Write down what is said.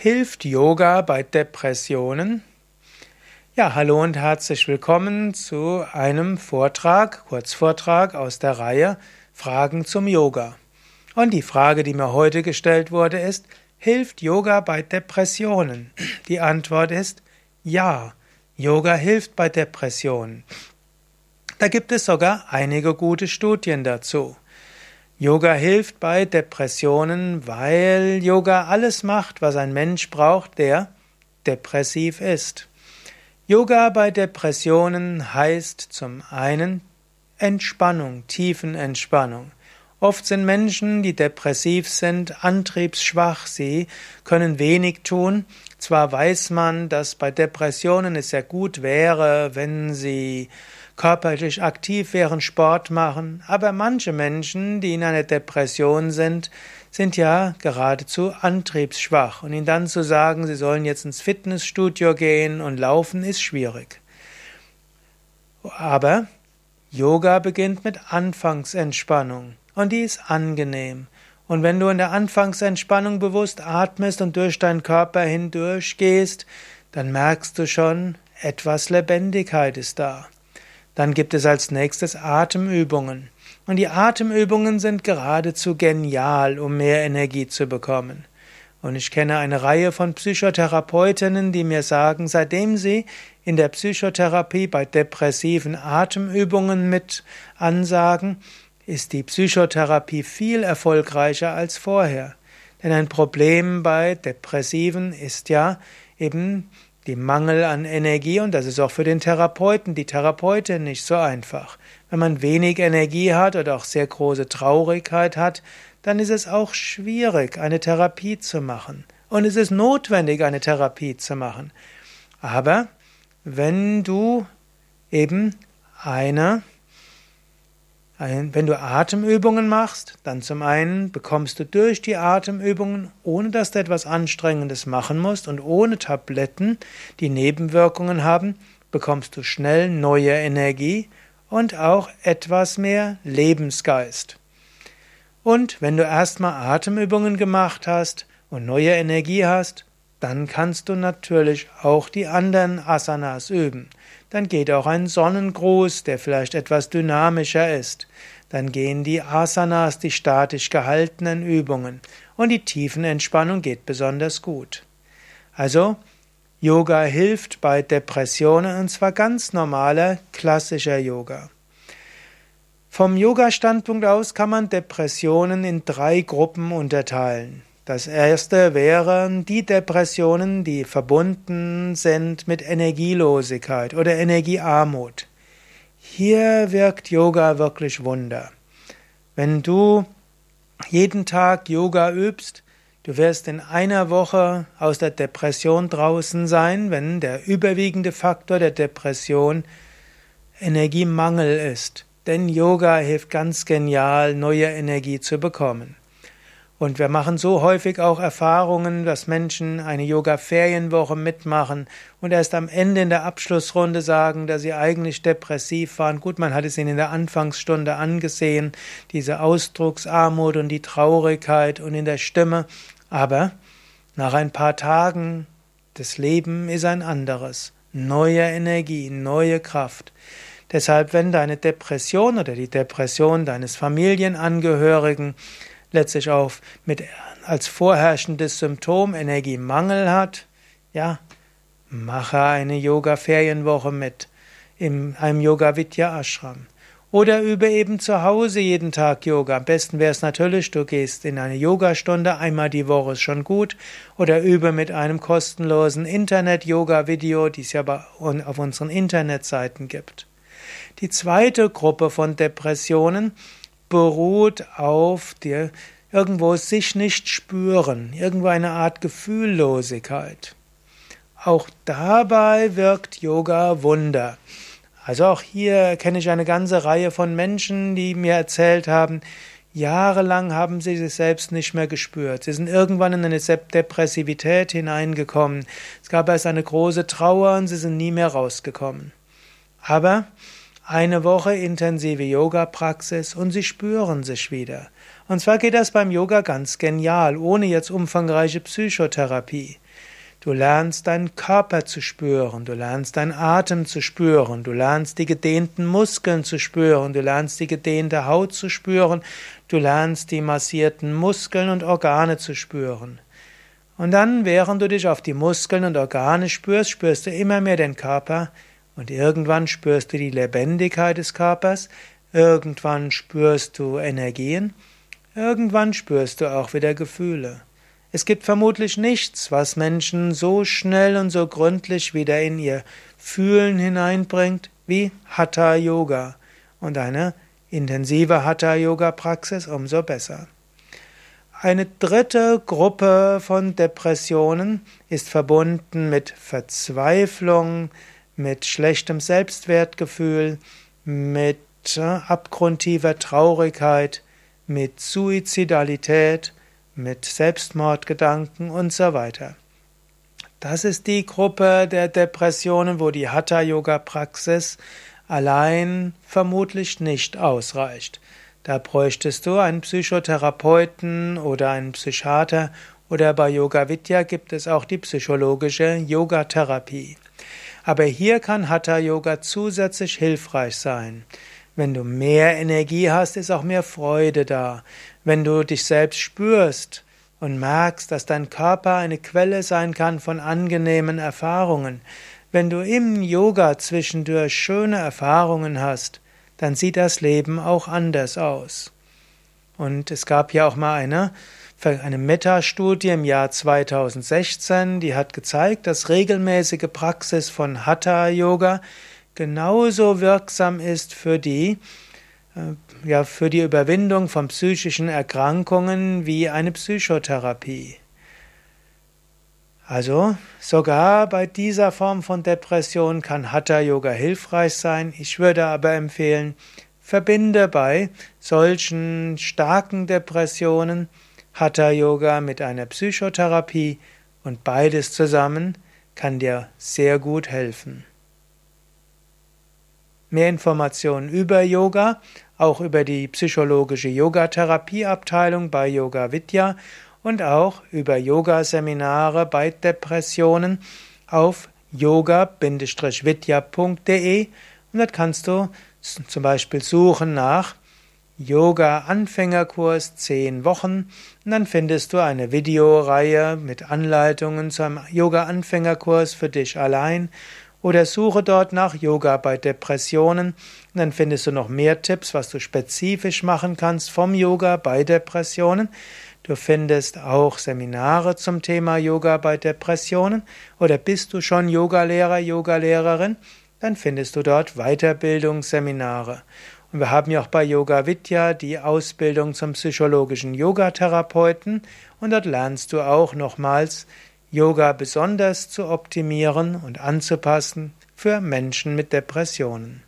Hilft Yoga bei Depressionen? Ja, hallo und herzlich willkommen zu einem Vortrag, Kurzvortrag aus der Reihe Fragen zum Yoga. Und die Frage, die mir heute gestellt wurde, ist, hilft Yoga bei Depressionen? Die Antwort ist ja, Yoga hilft bei Depressionen. Da gibt es sogar einige gute Studien dazu. Yoga hilft bei Depressionen, weil Yoga alles macht, was ein Mensch braucht, der depressiv ist. Yoga bei Depressionen heißt zum einen Entspannung, Tiefenentspannung. Oft sind Menschen, die depressiv sind, antriebsschwach, sie können wenig tun. Zwar weiß man, dass bei Depressionen es sehr gut wäre, wenn sie körperlich aktiv wären, Sport machen, aber manche Menschen, die in einer Depression sind, sind ja geradezu antriebsschwach und ihnen dann zu sagen, sie sollen jetzt ins Fitnessstudio gehen und laufen, ist schwierig. Aber Yoga beginnt mit Anfangsentspannung und die ist angenehm. Und wenn du in der Anfangsentspannung bewusst atmest und durch deinen Körper hindurch gehst, dann merkst du schon, etwas Lebendigkeit ist da. Dann gibt es als nächstes Atemübungen. Und die Atemübungen sind geradezu genial, um mehr Energie zu bekommen. Und ich kenne eine Reihe von Psychotherapeutinnen, die mir sagen, seitdem sie in der Psychotherapie bei depressiven Atemübungen mit ansagen, ist die Psychotherapie viel erfolgreicher als vorher. Denn ein Problem bei Depressiven ist ja eben die Mangel an Energie und das ist auch für den Therapeuten, die Therapeutin nicht so einfach. Wenn man wenig Energie hat oder auch sehr große Traurigkeit hat, dann ist es auch schwierig, eine Therapie zu machen. Und es ist notwendig, eine Therapie zu machen. Aber wenn du eben eine wenn du Atemübungen machst, dann zum einen bekommst du durch die Atemübungen, ohne dass du etwas Anstrengendes machen musst und ohne Tabletten, die Nebenwirkungen haben, bekommst du schnell neue Energie und auch etwas mehr Lebensgeist. Und wenn du erstmal Atemübungen gemacht hast und neue Energie hast, dann kannst du natürlich auch die anderen Asanas üben. Dann geht auch ein Sonnengruß, der vielleicht etwas dynamischer ist. Dann gehen die Asanas, die statisch gehaltenen Übungen. Und die Tiefenentspannung geht besonders gut. Also, Yoga hilft bei Depressionen und zwar ganz normaler, klassischer Yoga. Vom Yoga-Standpunkt aus kann man Depressionen in drei Gruppen unterteilen. Das erste wären die Depressionen, die verbunden sind mit Energielosigkeit oder Energiearmut. Hier wirkt Yoga wirklich Wunder. Wenn du jeden Tag Yoga übst, du wirst in einer Woche aus der Depression draußen sein, wenn der überwiegende Faktor der Depression Energiemangel ist. Denn Yoga hilft ganz genial, neue Energie zu bekommen. Und wir machen so häufig auch Erfahrungen, dass Menschen eine Yoga-Ferienwoche mitmachen und erst am Ende in der Abschlussrunde sagen, dass sie eigentlich depressiv waren. Gut, man hat es ihnen in der Anfangsstunde angesehen, diese Ausdrucksarmut und die Traurigkeit und in der Stimme. Aber nach ein paar Tagen, das Leben ist ein anderes. Neue Energie, neue Kraft. Deshalb, wenn deine Depression oder die Depression deines Familienangehörigen letztlich auch mit, als vorherrschendes Symptom Energiemangel hat, ja, mache eine Yoga-Ferienwoche mit in einem Yoga-Vidya-Ashram. Oder übe eben zu Hause jeden Tag Yoga. Am besten wäre es natürlich, du gehst in eine Yogastunde, einmal die Woche ist schon gut. Oder übe mit einem kostenlosen Internet-Yoga-Video, die es ja auf unseren Internetseiten gibt. Die zweite Gruppe von Depressionen beruht auf dir irgendwo sich nicht spüren, irgendwo eine Art Gefühllosigkeit. Auch dabei wirkt Yoga Wunder. Also auch hier kenne ich eine ganze Reihe von Menschen, die mir erzählt haben, jahrelang haben sie sich selbst nicht mehr gespürt. Sie sind irgendwann in eine Depressivität hineingekommen. Es gab erst eine große Trauer und sie sind nie mehr rausgekommen. Aber eine Woche intensive Yoga-Praxis und Sie spüren sich wieder. Und zwar geht das beim Yoga ganz genial, ohne jetzt umfangreiche Psychotherapie. Du lernst deinen Körper zu spüren, du lernst deinen Atem zu spüren, du lernst die gedehnten Muskeln zu spüren, du lernst die gedehnte Haut zu spüren, du lernst die massierten Muskeln und Organe zu spüren. Und dann, während du dich auf die Muskeln und Organe spürst, spürst du immer mehr den Körper und irgendwann spürst du die Lebendigkeit des Körpers, irgendwann spürst du Energien, irgendwann spürst du auch wieder Gefühle. Es gibt vermutlich nichts, was Menschen so schnell und so gründlich wieder in ihr Fühlen hineinbringt wie Hatha Yoga. Und eine intensive Hatha Yoga Praxis umso besser. Eine dritte Gruppe von Depressionen ist verbunden mit Verzweiflung, mit schlechtem Selbstwertgefühl, mit äh, abgrundtiefer Traurigkeit, mit Suizidalität, mit Selbstmordgedanken und so weiter. Das ist die Gruppe der Depressionen, wo die Hatha-Yoga-Praxis allein vermutlich nicht ausreicht. Da bräuchtest du einen Psychotherapeuten oder einen Psychiater oder bei Yoga Vidya gibt es auch die psychologische Yogatherapie. Aber hier kann Hatha Yoga zusätzlich hilfreich sein. Wenn du mehr Energie hast, ist auch mehr Freude da. Wenn du dich selbst spürst und merkst, dass dein Körper eine Quelle sein kann von angenehmen Erfahrungen, wenn du im Yoga zwischendurch schöne Erfahrungen hast, dann sieht das Leben auch anders aus. Und es gab ja auch mal eine, eine Metastudie im Jahr 2016, die hat gezeigt, dass regelmäßige Praxis von Hatha Yoga genauso wirksam ist für die, äh, ja, für die Überwindung von psychischen Erkrankungen wie eine Psychotherapie. Also sogar bei dieser Form von Depression kann Hatha Yoga hilfreich sein. Ich würde aber empfehlen, verbinde bei solchen starken Depressionen Hatha Yoga mit einer Psychotherapie und beides zusammen kann dir sehr gut helfen. Mehr Informationen über Yoga, auch über die psychologische Yogatherapieabteilung bei Yoga Vidya und auch über Yogaseminare bei Depressionen auf yoga-vidya.de und dort kannst du zum Beispiel suchen nach Yoga Anfängerkurs 10 Wochen und dann findest du eine Videoreihe mit Anleitungen zum Yoga Anfängerkurs für dich allein oder suche dort nach Yoga bei Depressionen. Und dann findest du noch mehr Tipps, was du spezifisch machen kannst vom Yoga bei Depressionen. Du findest auch Seminare zum Thema Yoga bei Depressionen. Oder bist du schon Yogalehrer, Yogalehrerin? Dann findest du dort Weiterbildungsseminare. Und wir haben ja auch bei Yoga Vidya die Ausbildung zum psychologischen Yogatherapeuten. Und dort lernst du auch nochmals Yoga besonders zu optimieren und anzupassen für Menschen mit Depressionen.